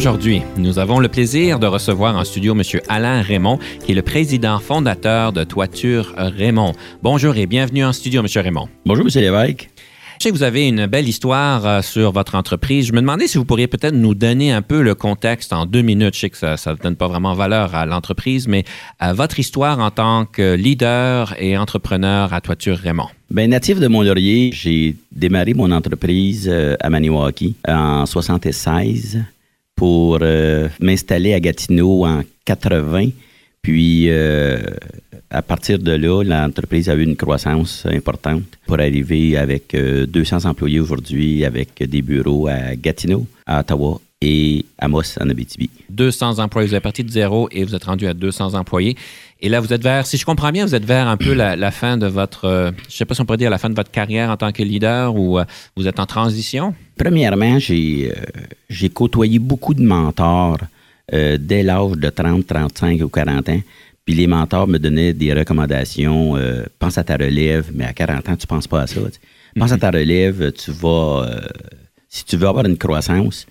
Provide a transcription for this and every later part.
Aujourd'hui, nous avons le plaisir de recevoir en studio M. Alain Raymond, qui est le président fondateur de Toiture Raymond. Bonjour et bienvenue en studio, M. Raymond. Bonjour, M. Lévesque. Je sais que vous avez une belle histoire euh, sur votre entreprise. Je me demandais si vous pourriez peut-être nous donner un peu le contexte en deux minutes. Je sais que ça ne donne pas vraiment valeur à l'entreprise, mais à votre histoire en tant que leader et entrepreneur à Toiture Raymond. Bien, natif de Mont-Laurier, j'ai démarré mon entreprise euh, à Maniwaki en 76 pour euh, m'installer à Gatineau en 80. Puis, euh, à partir de là, l'entreprise a eu une croissance importante pour arriver avec 200 euh, employés aujourd'hui, avec des bureaux à Gatineau, à Ottawa et Amos en Abitibi. 200 employés. Vous êtes parti de zéro et vous êtes rendu à 200 employés. Et là, vous êtes vers, si je comprends bien, vous êtes vers un peu la, fin de votre, euh, je ne sais pas si on pourrait dire la fin de votre carrière en tant que leader ou euh, vous êtes en transition? Premièrement, j'ai euh, côtoyé beaucoup de mentors dès l'âge de 30, 35 ou 40 ans. Puis les mentors me donnaient des recommandations. pense à ta relève, mais à 40 ans, tu ne penses pas à ça. Pense à ta relève, tu vas, si tu veux avoir une croissance,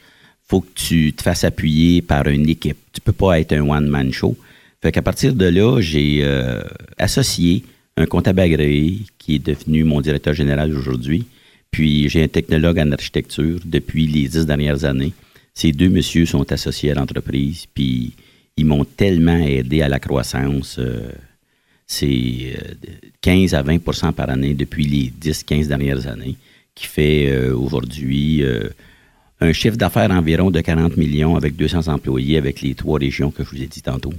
faut que tu te fasses appuyer par une équipe. Tu peux pas être un one-man show. Fait qu'à partir de là, j'ai euh, associé un comptable agréé qui est devenu mon directeur général aujourd'hui. Puis j'ai un technologue en architecture depuis les dix dernières années. Ces deux messieurs sont associés à l'entreprise, puis ils m'ont tellement aidé à la croissance. Euh, c'est 15 euh, à 20% par année depuis les 10-15 dernières années, qui fait aujourd'hui un chiffre d'affaires environ de 40 millions avec 200 employés avec les trois régions que je vous ai dit tantôt.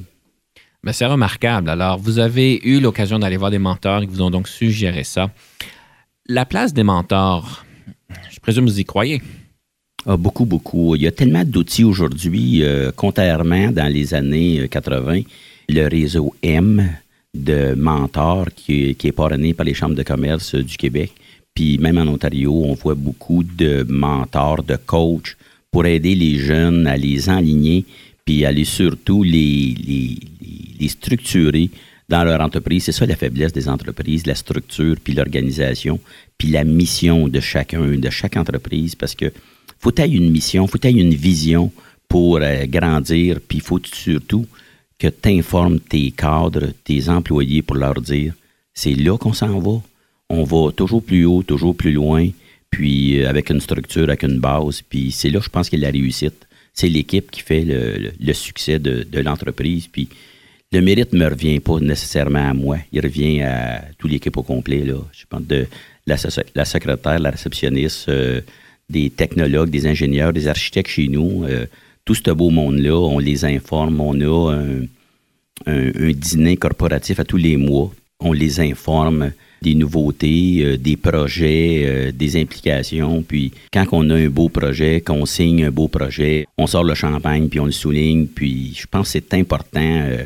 Mais c'est remarquable. Alors, vous avez eu l'occasion d'aller voir des mentors qui vous ont donc suggéré ça. La place des mentors, je présume vous y croyez? Ah, beaucoup, beaucoup. Il y a tellement d'outils aujourd'hui, euh, contrairement dans les années 80, euh, le réseau M de mentors qui, qui est parrainé par les chambres de commerce du Québec puis même en Ontario, on voit beaucoup de mentors, de coachs pour aider les jeunes à les enligner, puis les surtout les, structurer dans leur entreprise. C'est ça la faiblesse des entreprises, la structure, puis l'organisation, puis la mission de chacun, de chaque entreprise, parce que faut avoir une mission, faut avoir une vision pour euh, grandir, puis il faut surtout que tu informes tes cadres, tes employés pour leur dire, c'est là qu'on s'en va on va toujours plus haut, toujours plus loin, puis euh, avec une structure, avec une base. Puis c'est là, je pense, qu'il y a la réussite. C'est l'équipe qui fait le, succès de, l'entreprise. Puis le mérite ne me revient pas nécessairement à moi. Il revient à toute l'équipe au complet. Là. Je pense de la, secrétaire, la réceptionniste, euh, des technologues, des ingénieurs, des architectes chez nous. Euh, tout ce beau monde-là, on les informe. On a un dîner corporatif à tous les mois. On les informe des nouveautés, euh, des projets, euh, des implications. Puis quand on a un beau projet, qu'on signe un beau projet, on sort le champagne, puis on le souligne. Puis je pense que c'est important. Euh,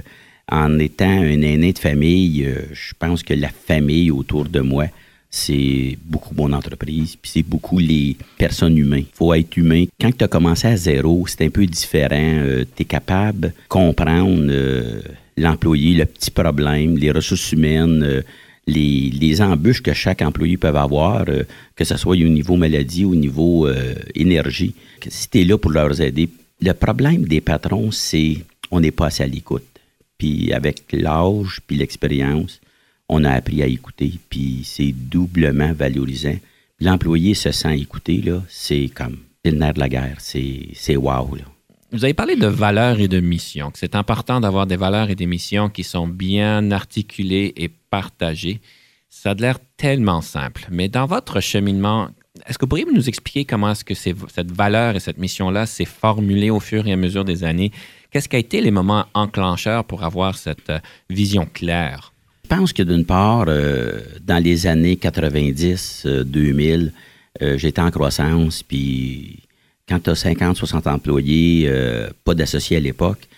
en étant un aîné de famille, je pense que la famille autour de moi, c'est beaucoup mon entreprise, puis c'est beaucoup les personnes humaines. Faut être humain. Quand tu as commencé à zéro, c'est un peu différent. tu es capable de comprendre l'employé, le petit problème, les ressources humaines, les, embûches que chaque employé peut avoir, euh, que ce soit au niveau maladie ou au niveau euh, énergie, que si tu là pour leur aider. Le problème des patrons, c'est on n'est pas assez à l'écoute. Puis avec l'âge, puis l'expérience, on a appris à écouter, puis c'est doublement valorisant. L'employé se sent écouté, là, c'est comme le nerf de la guerre, c'est wow. Là. Vous avez parlé de valeurs et de missions, que c'est important d'avoir des valeurs et des missions qui sont bien articulées et partagées. Ça a l'air tellement simple, mais dans votre cheminement, est-ce que vous pourriez nous expliquer comment est-ce que cette valeur et cette mission-là s'est formulée au fur et à mesure des années? Qu'est-ce qui a été les moments enclencheurs pour avoir cette euh, vision claire? Je pense que d'une part, euh, dans les années 90, 2000, euh, j'étais en croissance, puis quand tu as 50, 60 employés, euh, pas d'associés à l'époque,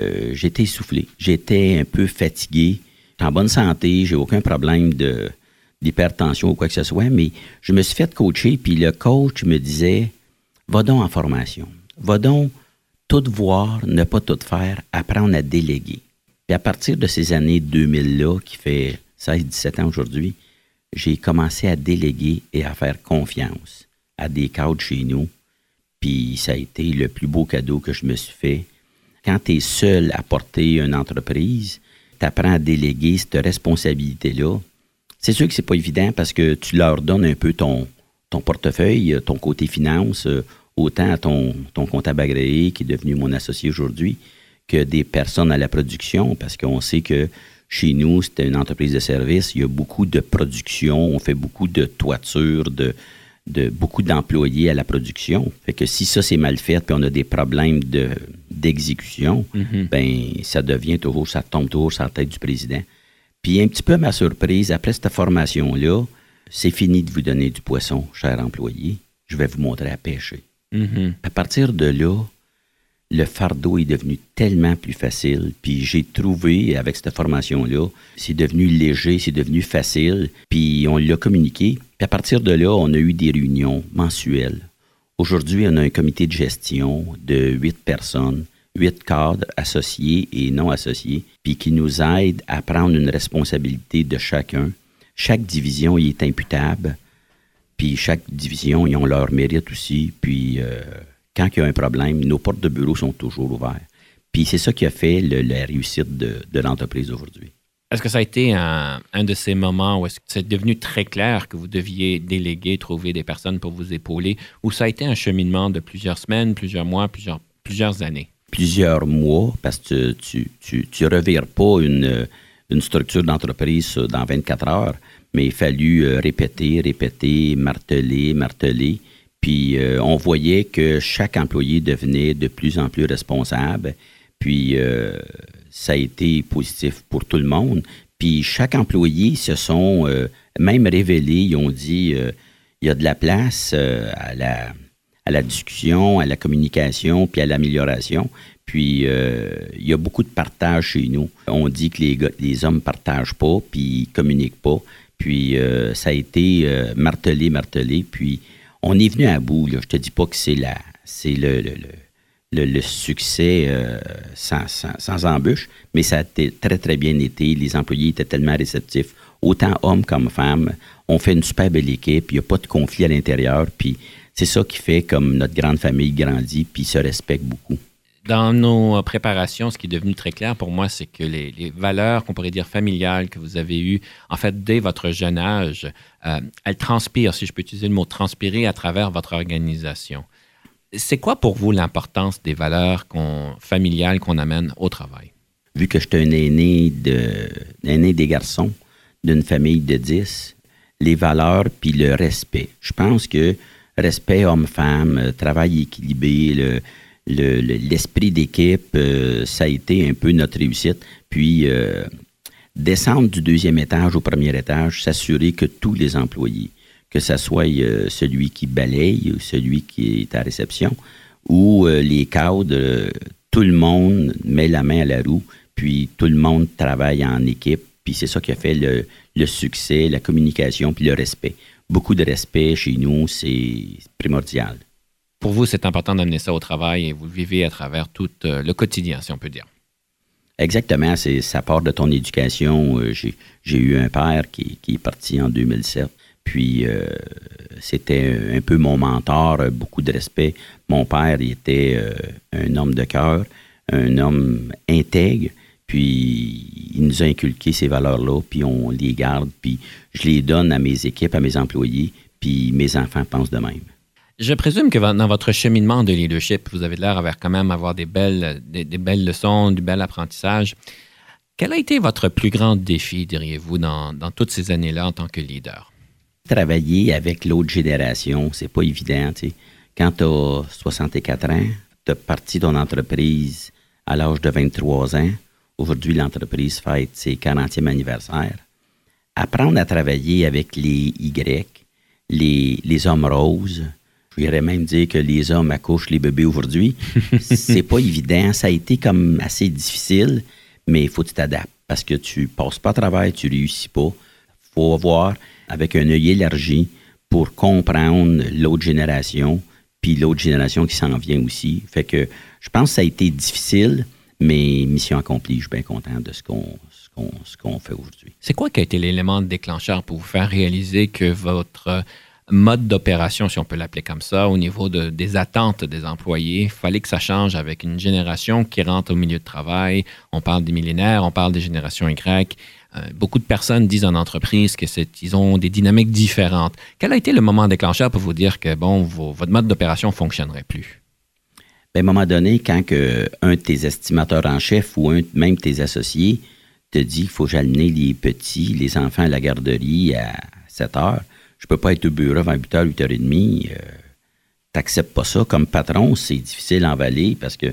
euh, j'étais essoufflé. J'étais un peu fatigué. en bonne santé, j'ai aucun problème d'hypertension ou quoi que ce soit, mais je me suis fait coacher, puis le coach me disait Va donc en formation. Va donc tout voir, ne pas tout faire, apprendre à déléguer. Puis à partir de ces années 2000-là, qui fait 16-17 ans aujourd'hui, j'ai commencé à déléguer et à faire confiance à des cadres chez nous. Puis ça a été le plus beau cadeau que je me suis fait. Quand tu es seul à porter une entreprise, tu apprends à déléguer cette responsabilité-là. C'est sûr que c'est pas évident parce que tu leur donnes un peu ton, ton portefeuille, ton côté finance, autant à ton, ton comptable agréé qui est devenu mon associé aujourd'hui, que des personnes à la production, parce qu'on sait que chez nous, c'est une entreprise de service, il y a beaucoup de production, on fait beaucoup de toitures, de, de beaucoup d'employés à la production. Fait que si ça c'est mal fait, puis on a des problèmes de, d'exécution, Mhm. ben ça devient toujours, ça tombe toujours sur la tête du président. Puis un petit peu à ma surprise, après cette formation-là, c'est fini de vous donner du poisson, cher employé. Je vais vous montrer à pêcher. Mhm. À partir de là, le fardeau est devenu tellement plus facile. Puis j'ai trouvé, avec cette formation-là, c'est devenu léger, c'est devenu facile. Puis on l'a communiqué. Puis à partir de là, on a eu des réunions mensuelles. Aujourd'hui, on a un comité de gestion de huit personnes, huit cadres associés et non associés, puis qui nous aident à prendre une responsabilité de chacun. Chaque division y est imputable. Puis chaque division, ils ont leur mérite aussi. Puis euh, quand il y a un problème, nos portes de bureau sont toujours ouvertes. Puis c'est ça qui a fait le- la réussite de, de l'entreprise aujourd'hui. Est-ce que ça a été un, un de ces moments où c'est devenu très clair que vous deviez déléguer, trouver des personnes pour vous épauler, ou ça a été un cheminement de plusieurs semaines, plusieurs mois, plusieurs, plusieurs années? Plusieurs mois, parce que tu tu revires pas une, une structure d'entreprise dans 24 heures, mais il fallu euh, répéter, répéter, marteler, marteler. Puis euh, on voyait que chaque employé devenait de plus en plus responsable. Puis euh, ça a été positif pour tout le monde. Puis chaque employé se sont euh, même révélés, ils ont dit il y a de la place à la discussion, à la communication, puis à l'amélioration. Puis il y a beaucoup de partage chez nous. On dit que les, hommes partagent pas, puis ils communiquent pas. Puis ça a été martelé, martelé. Puis on est venu à bout. Là. Je te dis pas que c'est la, c'est le, le, le- le, succès euh, sans, sans, sans embûche, mais ça a été très, très bien été. Les employés étaient tellement réceptifs, autant hommes comme femmes. On fait une super belle équipe, il n'y a pas de conflit à l'intérieur, puis c'est ça qui fait comme notre grande famille grandit, puis se respecte beaucoup. Dans nos préparations, ce qui est devenu très clair pour moi, c'est que les, valeurs qu'on pourrait dire familiales que vous avez eues, en fait, dès votre jeune âge, euh, elles transpirent, si je peux utiliser le mot transpirer, à travers votre organisation. C'est quoi pour vous l'importance des valeurs familiales qu'on amène au travail? Vu que j'étais un aîné, de, aîné des garçons d'une famille de 10, les valeurs puis le respect. Je pense que respect homme-femme, euh, travail équilibré, le, le- le- l'esprit d'équipe, euh, ça a été un peu notre réussite. Puis euh, descendre du deuxième étage au premier étage, s'assurer que tous les employés, que ce soit euh, celui qui balaye ou celui qui est à réception, ou euh, les cadres, euh, tout le monde met la main à la roue, puis tout le monde travaille en équipe, puis c'est ça qui a fait le, le succès, la communication, puis le respect. Beaucoup de respect chez nous, c'est primordial. Pour vous, c'est important d'amener ça au travail et vous le vivez à travers tout euh, le quotidien, si on peut dire. Exactement, ça part de ton éducation. Euh, J'ai eu un père qui, est parti en 2007. Puis euh, c'était un peu mon mentor, beaucoup de respect. Mon père, il était un homme de cœur, un homme intègre. Puis il nous a inculqué ces valeurs-là, puis on les garde, puis je les donne à mes équipes, à mes employés, puis mes enfants pensent de même. Je présume que dans votre cheminement de leadership, vous avez l'air d'avoir quand même avoir des belles, des, des belles leçons, du bel apprentissage. Quel a été votre plus grand défi, diriez-vous, dans, toutes ces années-là en tant que leader? Travailler avec l'autre génération, c'est pas évident. tu sais. Quand tu as 64 ans, tu as parti ton entreprise à l'âge de 23 ans. Aujourd'hui, l'entreprise fête ses 40e anniversaire. Apprendre à travailler avec les Y, les hommes roses, je même dire que les hommes accouchent les bébés aujourd'hui. c'est pas évident. Ça a été comme assez difficile, mais il faut que tu t'adaptes parce que tu passes pas à travail, tu réussis pas. faut voir avec un œil élargi pour comprendre l'autre génération, puis l'autre génération qui s'en vient aussi. Fait que je pense que ça a été difficile, mais mission accomplie. Je suis bien content de ce qu'on ce qu'on fait aujourd'hui. C'est quoi qui a été l'élément déclencheur pour vous faire réaliser que votre mode d'opération, si on peut l'appeler comme ça, au niveau de, des attentes des employés. Il fallait que ça change avec une génération qui rentre au milieu de travail. On parle des millénaires, on parle des générations Y. Euh, beaucoup de personnes disent en entreprise qu'ils ont des dynamiques différentes. Quel a été le moment déclencheur pour vous dire que bon, votre mode d'opération ne fonctionnerait plus? Ben, à un moment donné, quand un de tes estimateurs en chef ou un même tes associés te dit qu'il faut jalonner les petits, les enfants à la garderie à 7 heures, je peux pas être au bureau avant 8h, 8h30. Euh, t'acceptes pas ça. Comme patron, c'est difficile à envaler parce que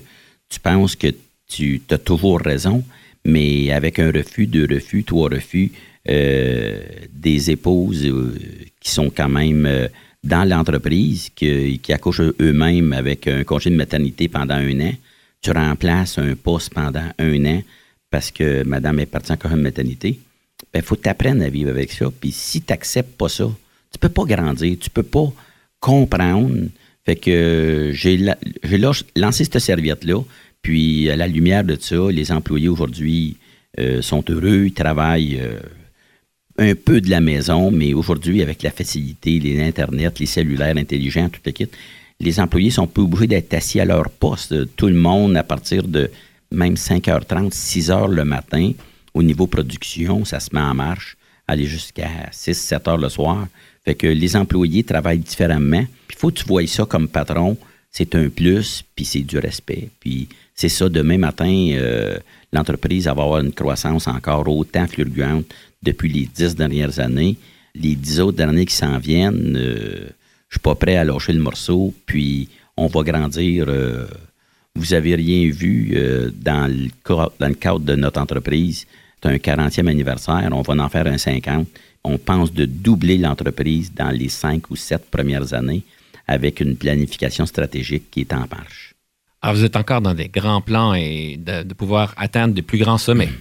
tu penses que tu as toujours raison, mais avec un refus, deux refus, trois refus, euh, des épouses euh, qui sont quand même euh, dans l'entreprise, qui, accouchent eux-mêmes avec un congé de maternité pendant un an, tu remplaces un poste pendant un an parce que madame est partie en congé maternité, il ben, faut t'apprendre à vivre avec ça. Puis si tu n'acceptes pas ça, tu peux pas grandir, tu peux pas comprendre. Fait que j'ai lancé cette serviette-là, puis à la lumière de ça, les employés aujourd'hui euh, sont heureux, ils travaillent euh, un peu de la maison, mais aujourd'hui, avec la facilité, les Internet, les cellulaires intelligents, tout le kit, les employés sont peu obligés d'être assis à leur poste. Tout le monde, à partir de même 5h30, 6h le matin, au niveau production, ça se met en marche, aller jusqu'à 6, 7 h le soir. Fait que les employés travaillent différemment. Il faut que tu vois ça comme patron. C'est un plus, puis c'est du respect. Puis c'est ça, demain matin, euh, l'entreprise va avoir une croissance encore autant fluctuante depuis les dix dernières années. Les dix autres années qui s'en viennent, euh, je suis pas prêt à lâcher le morceau, puis on va grandir. Euh, vous avez rien vu dans, le, dans le cadre de notre entreprise. C'est un 40e anniversaire, on va en faire un 50 on pense de doubler l'entreprise dans les cinq ou sept premières années avec une planification stratégique qui est en marche. Alors, vous êtes encore dans des grands plans et de, pouvoir atteindre de plus grands sommets.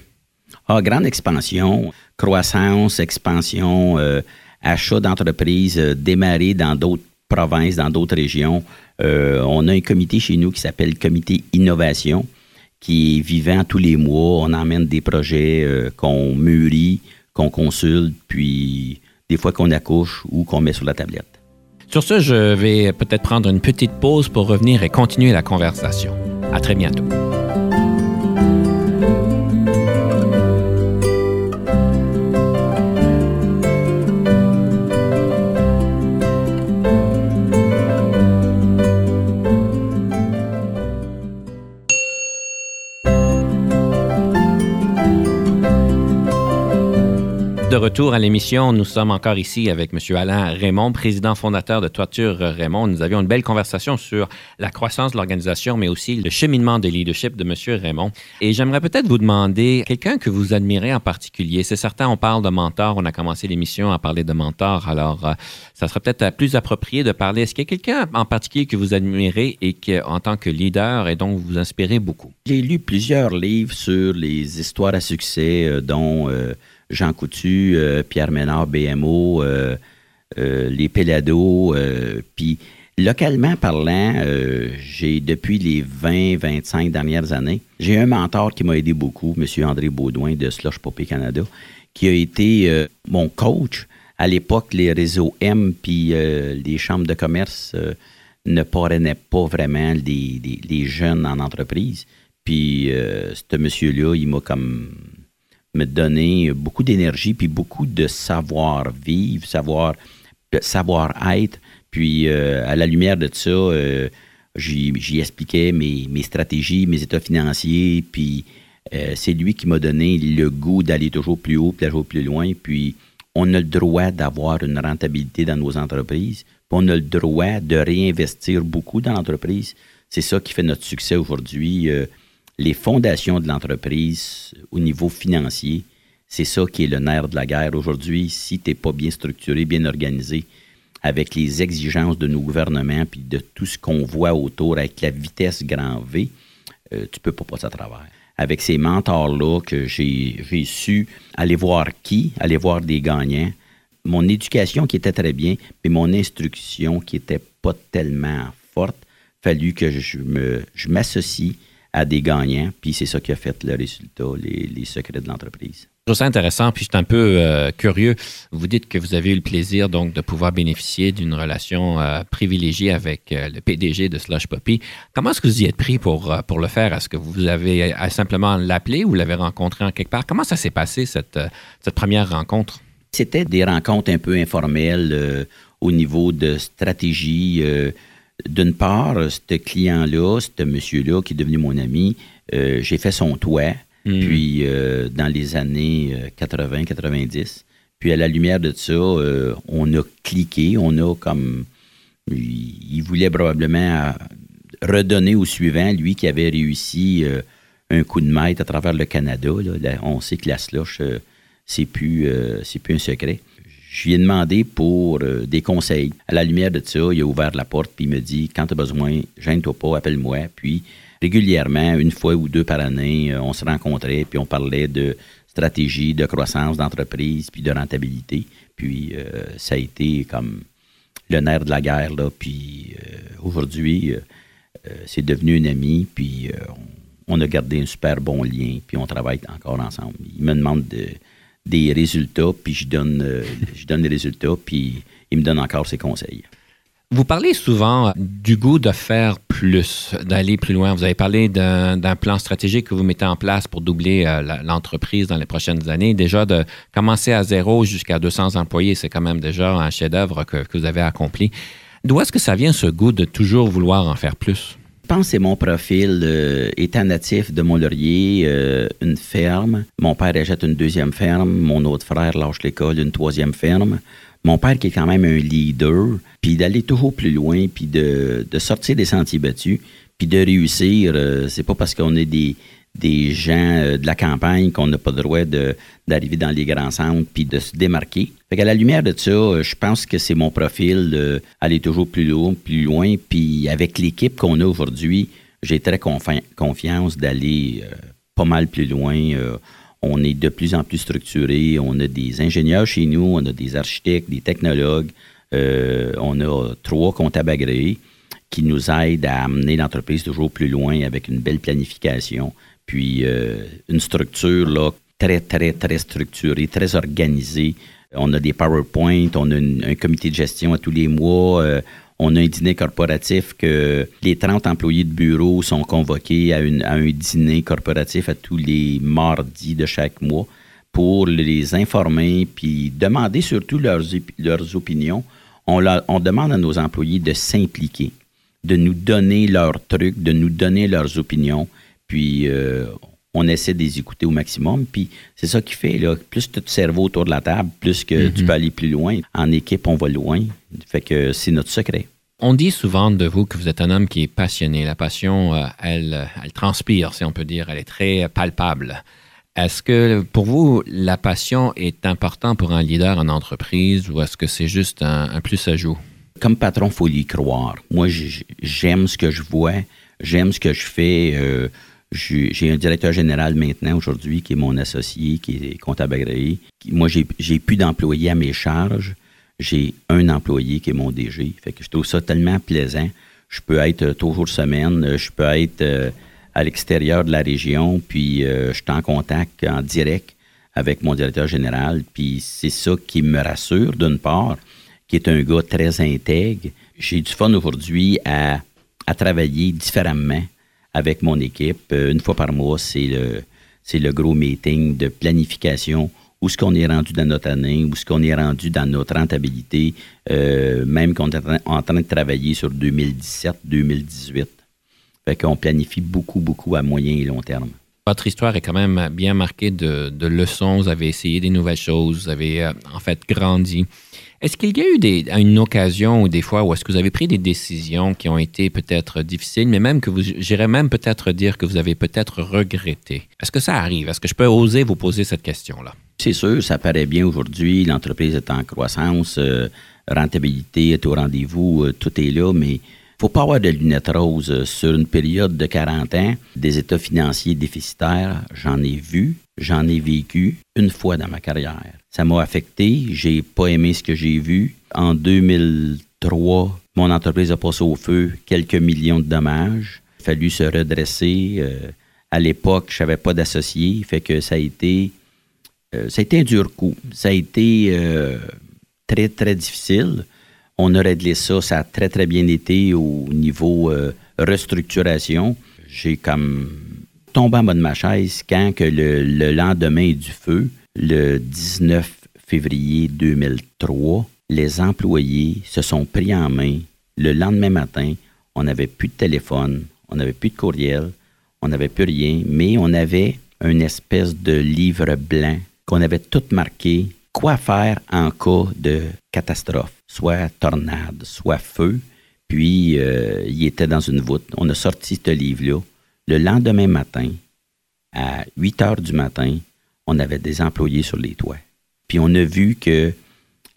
Ah, grande expansion, croissance, expansion, euh, achat d'entreprises, euh, démarrer dans d'autres provinces, dans d'autres régions. Euh, on a un comité chez nous qui s'appelle le comité innovation, qui est vivant tous les mois. On emmène des projets qu'on mûrit, qu'on consulte, puis des fois qu'on accouche ou qu'on met sur la tablette. Sur ce, je vais peut-être prendre une petite pause pour revenir et continuer la conversation. À très bientôt. De retour à l'émission. Nous sommes encore ici avec M. Alain Raymond, président fondateur de Toiture Raymond. Nous avions une belle conversation sur la croissance de l'organisation, mais aussi le cheminement de leadership de M. Raymond. Et j'aimerais peut-être vous demander quelqu'un que vous admirez en particulier. C'est certain, on parle de mentor. On a commencé l'émission à parler de mentor. Alors, euh, ça serait peut-être plus approprié de parler. Est-ce qu'il y a quelqu'un en particulier que vous admirez et qui, en tant que leader, et dont vous inspirez beaucoup? J'ai lu plusieurs livres sur les histoires à succès, euh, dont euh, Jean Coutu, euh, Pierre Ménard, BMO, euh, euh, les Pélado, puis localement parlant, j'ai depuis les 20-25 dernières années, j'ai un mentor qui m'a aidé beaucoup, M. André Baudouin de Slush Poppy Canada, qui a été mon coach. À l'époque, les réseaux M puis les chambres de commerce ne parrainaient pas vraiment les, jeunes en entreprise. Puis, ce monsieur-là, il m'a comme me donner beaucoup d'énergie puis beaucoup de savoir-vivre, savoir, savoir-être. Puis euh, à la lumière de ça, euh, j'y expliquais mes, mes, stratégies, mes états financiers. Puis euh, c'est lui qui m'a donné le goût d'aller toujours plus haut, puis toujours plus loin. Puis on a le droit d'avoir une rentabilité dans nos entreprises. Puis on a le droit de réinvestir beaucoup dans l'entreprise. C'est ça qui fait notre succès aujourd'hui les fondations de l'entreprise au niveau financier, c'est ça qui est le nerf de la guerre. Aujourd'hui, si tu n'es pas bien structuré, bien organisé, avec les exigences de nos gouvernements, puis de tout ce qu'on voit autour avec la vitesse grand V, euh, tu peux pas passer à travers. Avec ces mentors-là que j'ai su aller voir qui, aller voir des gagnants, mon éducation qui était très bien, mais mon instruction qui était pas tellement forte, fallu que je me je m'associe à des gagnants, puis c'est ça qui a fait le résultat, les, les secrets de l'entreprise. Je trouve ça intéressant, puis je suis un peu euh, curieux. Vous dites que vous avez eu le plaisir donc de pouvoir bénéficier d'une relation euh, privilégiée avec euh, le PDG de Slush Poppy. Comment est-ce que vous y êtes pris pour, pour le faire? Est-ce que vous avez simplement l'appelé ou vous l'avez rencontré en quelque part? Comment ça s'est passé, cette, cette première rencontre? C'était des rencontres un peu informelles au niveau de stratégie. D'une part, ce client-là, ce monsieur-là qui est devenu mon ami, j'ai fait son toit. Hmm. Puis, euh, dans les années 80-90, euh, puis à la lumière de ça, euh, on a cliqué, on a comme... Il voulait probablement redonner au suivant, lui qui avait réussi un coup de maître à travers le Canada. on sait que la slush, c'est plus, c'est plus un secret. Je lui ai demandé pour des conseils. À la lumière de ça, il a ouvert la porte puis il me dit quand tu as besoin, gêne-toi pas, appelle-moi. Puis régulièrement, une fois ou deux par année, euh, on se rencontrait, puis on parlait de stratégie, de croissance d'entreprise, puis de rentabilité. Puis euh, ça a été comme le nerf de la guerre, là. Puis euh, aujourd'hui, c'est devenu un ami, puis on, a gardé un super bon lien, puis on travaille encore ensemble. Il me demande des résultats, puis je donne, je donne les résultats, puis il me donne encore ses conseils. Vous parlez souvent du goût de faire plus, d'aller plus loin. Vous avez parlé d'un plan stratégique que vous mettez en place pour doubler euh, l'entreprise dans les prochaines années. Déjà, de commencer à zéro jusqu'à 200 employés, c'est quand même déjà un chef-d'œuvre que, vous avez accompli. D'où est-ce que ça vient ce goût de toujours vouloir en faire plus? Je pense que c'est mon profil. Euh, étant natif de Mont-Laurier, euh, une ferme. Mon père achète une deuxième ferme. Mon autre frère lâche l'école, une troisième ferme mon père qui est quand même un leader, puis d'aller toujours plus loin, puis de, sortir des sentiers battus, puis de réussir, euh, c'est pas parce qu'on est des, des gens euh, de la campagne qu'on n'a pas le droit d'arriver dans les grands centres puis de se démarquer. Fait qu'à la lumière de ça, euh, je pense que c'est mon profil d'aller toujours plus loin, plus loin. Puis avec l'équipe qu'on a aujourd'hui, j'ai très confiance d'aller pas mal plus loin. On est de plus en plus structuré. On a des ingénieurs chez nous, on a des architectes, des technologues. Euh, on a trois comptables agréés qui nous aident à amener l'entreprise toujours plus loin avec une belle planification, puis euh, une structure très, très, très structurée, très organisée. On a des PowerPoint, on a un comité de gestion à tous les mois. Euh, on a un dîner corporatif que les 30 employés de bureau sont convoqués à, un dîner corporatif à tous les mardis de chaque mois pour les informer puis demander surtout leurs, opinions. On, on demande à nos employés de s'impliquer, de nous donner leurs trucs, de nous donner leurs opinions. Puis euh, on essaie de les écouter au maximum. Puis c'est ça qui fait, là, plus tu te cerveau autour de la table, plus que tu mm-hmm. peux aller plus loin. En équipe, on va loin. Fait que c'est notre secret. On dit souvent de vous que vous êtes un homme qui est passionné. La passion, euh, elle, elle transpire, si on peut dire. Elle est très palpable. Est-ce que pour vous, la passion est importante pour un leader en entreprise ou est-ce que c'est juste un, plus ajout? Comme patron, il faut y croire. Moi, j'aime ce que je vois, j'aime ce que je fais. Euh, j'ai un directeur général maintenant, aujourd'hui, qui est mon associé, qui est comptable agréé. Moi, j'ai plus d'employés à mes charges j'ai un employé qui est mon DG. Fait que je trouve ça tellement plaisant. Je peux être euh, toujours semaine, euh, je peux être euh, à l'extérieur de la région, puis je suis en contact en direct avec mon directeur général, puis c'est ça qui me rassure, d'une part, qui est un gars très intègre. J'ai du fun aujourd'hui à, à travailler différemment avec mon équipe. Une fois par mois, c'est le, c'est le gros meeting de planification où est-ce qu'on est rendu dans notre année, où est-ce qu'on est rendu dans notre rentabilité, euh, même qu'on est en train de travailler sur 2017-2018. Fait qu'on planifie beaucoup, beaucoup à moyen et long terme. Votre histoire est quand même bien marquée de, leçons. Vous avez essayé des nouvelles choses, vous avez euh, en fait grandi. Est-ce qu'il y a eu des, une occasion ou des fois où est-ce que vous avez pris des décisions qui ont été peut-être difficiles, mais même que vous, j'irais même peut-être dire que vous avez peut-être regretté? Est-ce que ça arrive? Est-ce que je peux oser vous poser cette question-là? C'est sûr, ça paraît bien aujourd'hui. L'entreprise est en croissance. Euh, rentabilité est au rendez-vous, euh, tout est là, mais faut pas avoir de lunettes roses sur une période de 40 ans. Des états financiers déficitaires, j'en ai vu, j'en ai vécu une fois dans ma carrière. Ça m'a affecté, j'ai pas aimé ce que j'ai vu. En 2003, mon entreprise a passé au feu quelques millions de dommages. Il a fallu se redresser. Euh, à l'époque, je n'avais pas d'associé, fait que ça a été euh, ça a été un dur coup. Ça a été euh, très, très difficile. On a réglé ça, ça a très, très bien été au niveau restructuration. J'ai comme tombé en bas de ma chaise quand que le, lendemain du feu, le 19 février 2003, les employés se sont pris en main. Le lendemain matin, on n'avait plus de téléphone, on n'avait plus de courriel, on n'avait plus rien, mais on avait une espèce de livre blanc qu'on avait tout marqué quoi faire en cas de catastrophe, soit tornade, soit feu. Puis, euh, il était dans une voûte. On a sorti ce livre-là. Le lendemain matin, à 8 heures du matin, on avait des employés sur les toits. Puis, on a vu que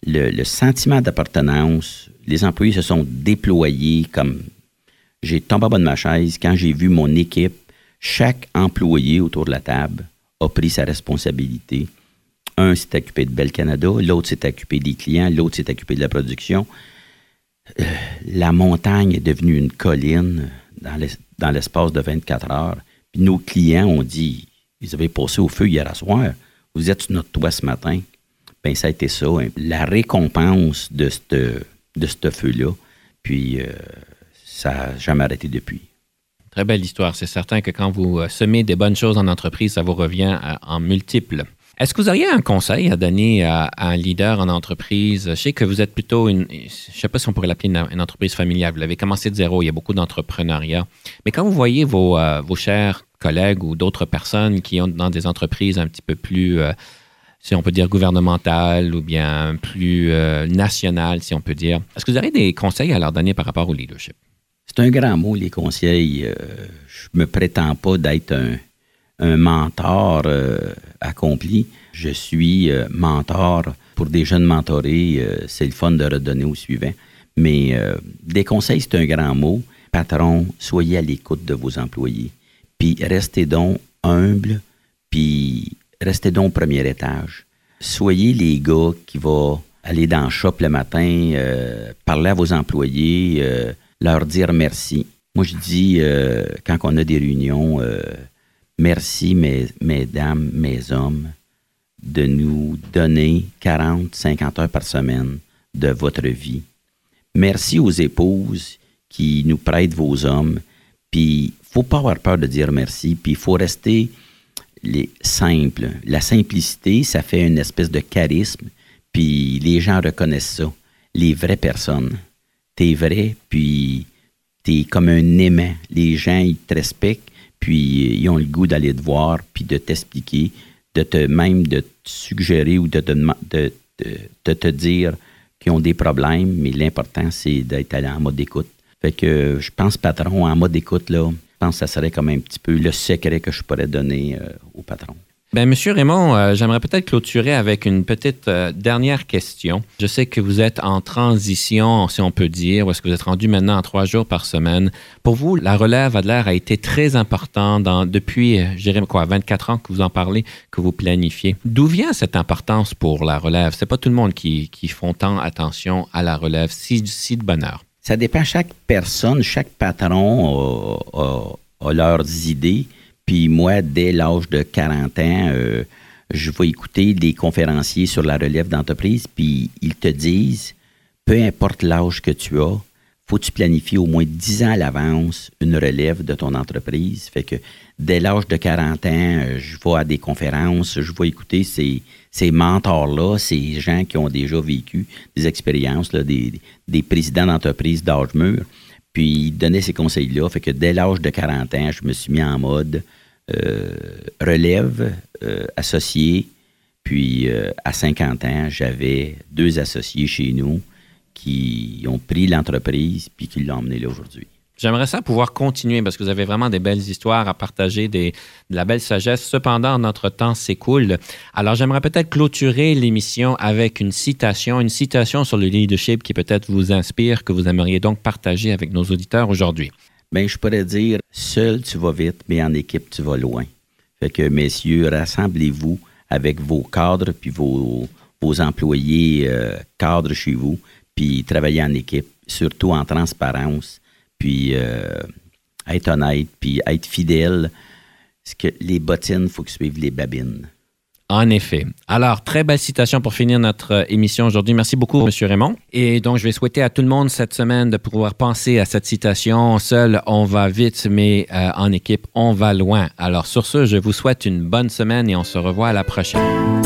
le, sentiment d'appartenance, les employés se sont déployés comme. J'ai tombé en bas de ma chaise quand j'ai vu mon équipe, chaque employé autour de la table a pris sa responsabilité. Un s'est occupé de Bel Canada, l'autre s'est occupé des clients, l'autre s'est occupé de la production. Euh, la montagne est devenue une colline dans l'espace de 24 heures. Puis nos clients ont dit ils avaient passé au feu hier soir. Vous êtes sur notre toit ce matin. Bien, ça a été ça. Hein. La récompense de ce de feu-là. Puis, euh, ça n'a jamais arrêté depuis. Très belle histoire. C'est certain que quand vous euh, semez des bonnes choses en entreprise, ça vous revient en multiples. Est-ce que vous auriez un conseil à donner à, un leader en entreprise? Je sais que vous êtes plutôt une, je ne sais pas si on pourrait l'appeler une, entreprise familiale. Vous l'avez commencé de zéro, il y a beaucoup d'entrepreneuriat. Mais quand vous voyez vos, euh, vos chers collègues ou d'autres personnes qui ont dans des entreprises un petit peu plus, euh, si on peut dire, gouvernementales ou bien plus euh, nationales, si on peut dire, est-ce que vous auriez des conseils à leur donner par rapport au leadership? C'est un grand mot, les conseils. je me prétends pas d'être un, un mentor euh, accompli. Je suis euh, mentor pour des jeunes mentorés. Euh, c'est le fun de redonner au suivant. Mais des conseils, c'est un grand mot. Patron, soyez à l'écoute de vos employés. Puis restez donc humble, puis restez donc au premier étage. Soyez les gars qui vont aller dans le shop le matin, parler à vos employés, leur dire merci. Moi, je dis, quand on a des réunions, Merci, mes, mesdames, mes hommes, de nous donner 40, 50 heures par semaine de votre vie. Merci aux épouses qui nous prêtent vos hommes. Puis, faut pas avoir peur de dire merci. Puis, il faut rester les simples. La simplicité, ça fait une espèce de charisme. Puis, les gens reconnaissent ça. Les vraies personnes. T'es vrai, puis t'es comme un aimant. Les gens, ils te respectent puis ils ont le goût d'aller te voir, puis de t'expliquer, de te même de te suggérer ou de te, de, de, te dire qu'ils ont des problèmes, mais l'important, c'est d'être allé en mode écoute. Fait que je pense, patron, en mode écoute, là, je pense que ça serait comme un petit peu le secret que je pourrais donner euh, au patron. Bien, Monsieur Raymond, euh, j'aimerais peut-être clôturer avec une petite euh, dernière question. Je sais que vous êtes en transition, si on peut dire, ou est-ce que vous êtes rendu maintenant à trois jours par semaine. Pour vous, la relève Adler a été très important dans, depuis, euh, je dirais quoi, 24 ans que vous en parlez, que vous planifiez. D'où vient cette importance pour la relève? C'est pas tout le monde qui, qui font tant attention à la relève, si, si de bonheur. Ça dépend. Chaque personne, chaque patron a leurs idées puis moi, dès l'âge de 40 ans, euh, je vais écouter des conférenciers sur la relève d'entreprise, puis ils te disent, peu importe l'âge que tu as, faut tu planifies au moins 10 ans à l'avance une relève de ton entreprise. Fait que dès l'âge de 40 ans, euh, je vais à des conférences, je vais écouter ces, ces mentors-là, ces gens qui ont déjà vécu des expériences, des, des présidents d'entreprise d'âge mûr. Puis il donnait ces conseils-là. Fait que dès l'âge de 40 ans, je me suis mis en mode euh, relève, euh, associé. Puis euh, à 50 ans, j'avais deux associés chez nous qui ont pris l'entreprise puis qui l'ont emmené là aujourd'hui. J'aimerais ça pouvoir continuer parce que vous avez vraiment des belles histoires à partager, de la belle sagesse. Cependant, notre temps s'écoule. Alors, j'aimerais peut-être clôturer l'émission avec une citation, une citation sur le leadership qui peut-être vous inspire, que vous aimeriez donc partager avec nos auditeurs aujourd'hui. Bien, je pourrais dire, seul tu vas vite, mais en équipe tu vas loin. Fait que, messieurs, rassemblez-vous avec vos cadres puis vos, vos employés euh, cadres chez vous, puis travaillez en équipe, surtout en transparence puis euh, être honnête, puis être fidèle. Parce que les bottines, il faut que suivent les babines. En effet. Alors, très belle citation pour finir notre euh, émission aujourd'hui. Merci beaucoup, M. Raymond. Et donc, je vais souhaiter à tout le monde cette semaine de pouvoir penser à cette citation. Seul, on va vite, mais euh, en équipe, on va loin. Alors, sur ce, je vous souhaite une bonne semaine et on se revoit à la prochaine.